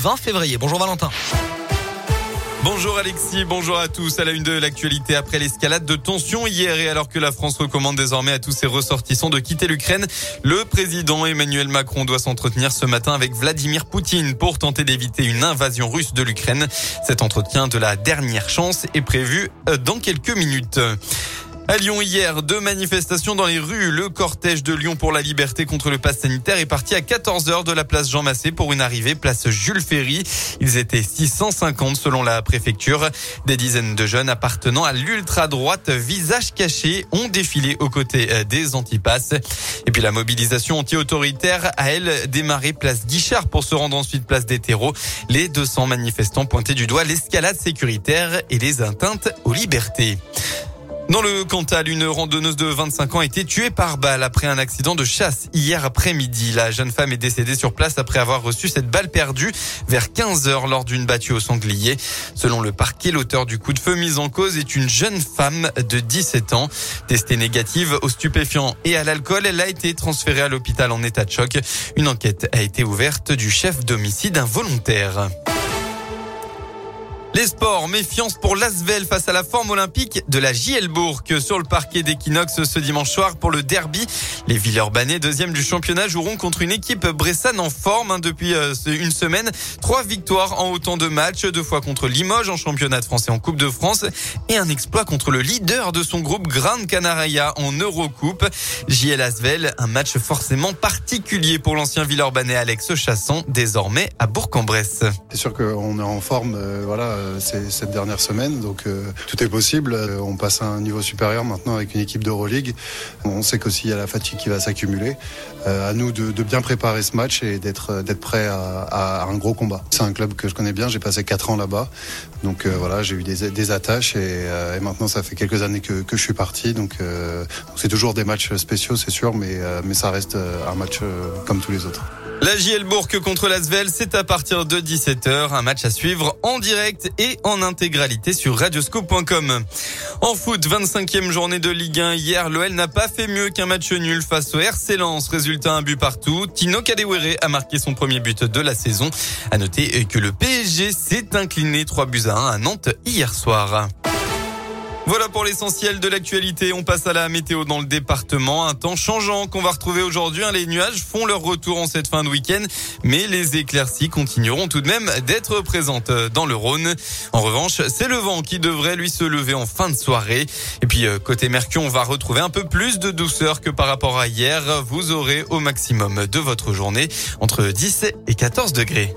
20 février. Bonjour Valentin. Bonjour Alexis, bonjour à tous. À la une de l'actualité après l'escalade de tensions hier et alors que la France recommande désormais à tous ses ressortissants de quitter l'Ukraine, le président Emmanuel Macron doit s'entretenir ce matin avec Vladimir Poutine pour tenter d'éviter une invasion russe de l'Ukraine. Cet entretien de la dernière chance est prévu euh, dans quelques minutes. À Lyon hier, deux manifestations dans les rues. Le cortège de Lyon pour la liberté contre le pass sanitaire est parti à 14h de la place Jean Massé pour une arrivée place Jules Ferry. Ils étaient 650 selon la préfecture. Des dizaines de jeunes appartenant à l'ultra-droite visage caché ont défilé aux côtés euh, des antipasses. Et puis la mobilisation anti-autoritaire a elle démarré place Guichard pour se rendre ensuite place des terreaux. Les 200 manifestants pointaient du doigt l'escalade sécuritaire et les atteintes aux libertés. Dans le Cantal, une randonneuse de 25 ans a été tuée par balle après un accident de chasse hier après-midi. La jeune femme est décédée sur place après avoir reçu cette balle perdue vers 15 heures lors d'une battue au sanglier. Selon le parquet, l'auteur du coup de feu mis en cause est une jeune femme de 17 ans. Testée négative aux stupéfiants et à l'alcool, elle a été transférée à l'hôpital en état de choc. Une enquête a été ouverte du chef d'homicide involontaire. Les sports, méfiance pour l'Asvel face à la forme olympique de la JL Bourg sur le parquet d'Equinox ce dimanche soir pour le derby. Les Villeurbanais, deuxième du championnat, joueront contre une équipe bressane en forme hein, depuis euh, une semaine. Trois victoires en autant de matchs, deux fois contre Limoges en championnat de France et en Coupe de France et un exploit contre le leader de son groupe Grande Canaria en Eurocoupe. JL Asvel, un match forcément particulier pour l'ancien Villeurbanais Alex Chasson, désormais à Bourg-en-Bresse. C'est sûr qu'on est en forme, euh, voilà euh, cette dernière semaine. Donc euh, tout est possible. Euh, on passe à un niveau supérieur maintenant avec une équipe d'Euroleague. On sait qu'aussi il y a la fatigue qui va s'accumuler. à nous de, bien préparer ce match et d'être d'être prêt à, un gros combat. C'est un club que je connais bien. J'ai passé quatre ans là-bas. Donc voilà, j'ai eu des, attaches et, maintenant ça fait quelques années que, je suis parti. Donc c'est toujours des matchs spéciaux, c'est sûr, mais, mais ça reste un match comme tous les autres. La JL Bourg contre l'Asvel, c'est à partir de 17h. Un match à suivre en direct et en intégralité sur radioscope.com. En foot, 25e journée de Ligue 1. Hier, l'OL n'a pas fait mieux qu'un match nul face au RC Lens. Résultat, un but partout. Tino Kadewere a marqué son premier but de la saison. À noter que le PSG s'est incliné 3 buts à 1 à Nantes hier soir. Voilà pour l'essentiel de l'actualité. On passe à la météo dans le département. Un temps changeant qu'on va retrouver aujourd'hui. Hein. Les nuages font leur retour en cette fin de week-end, mais les éclaircies continueront tout de même d'être présentes dans le Rhône. En revanche, c'est le vent qui devrait lui se lever en fin de soirée. Et puis euh, côté Mercure, on va retrouver un peu plus de douceur que par rapport à hier. Vous aurez au maximum de votre journée entre 10 et 14 degrés.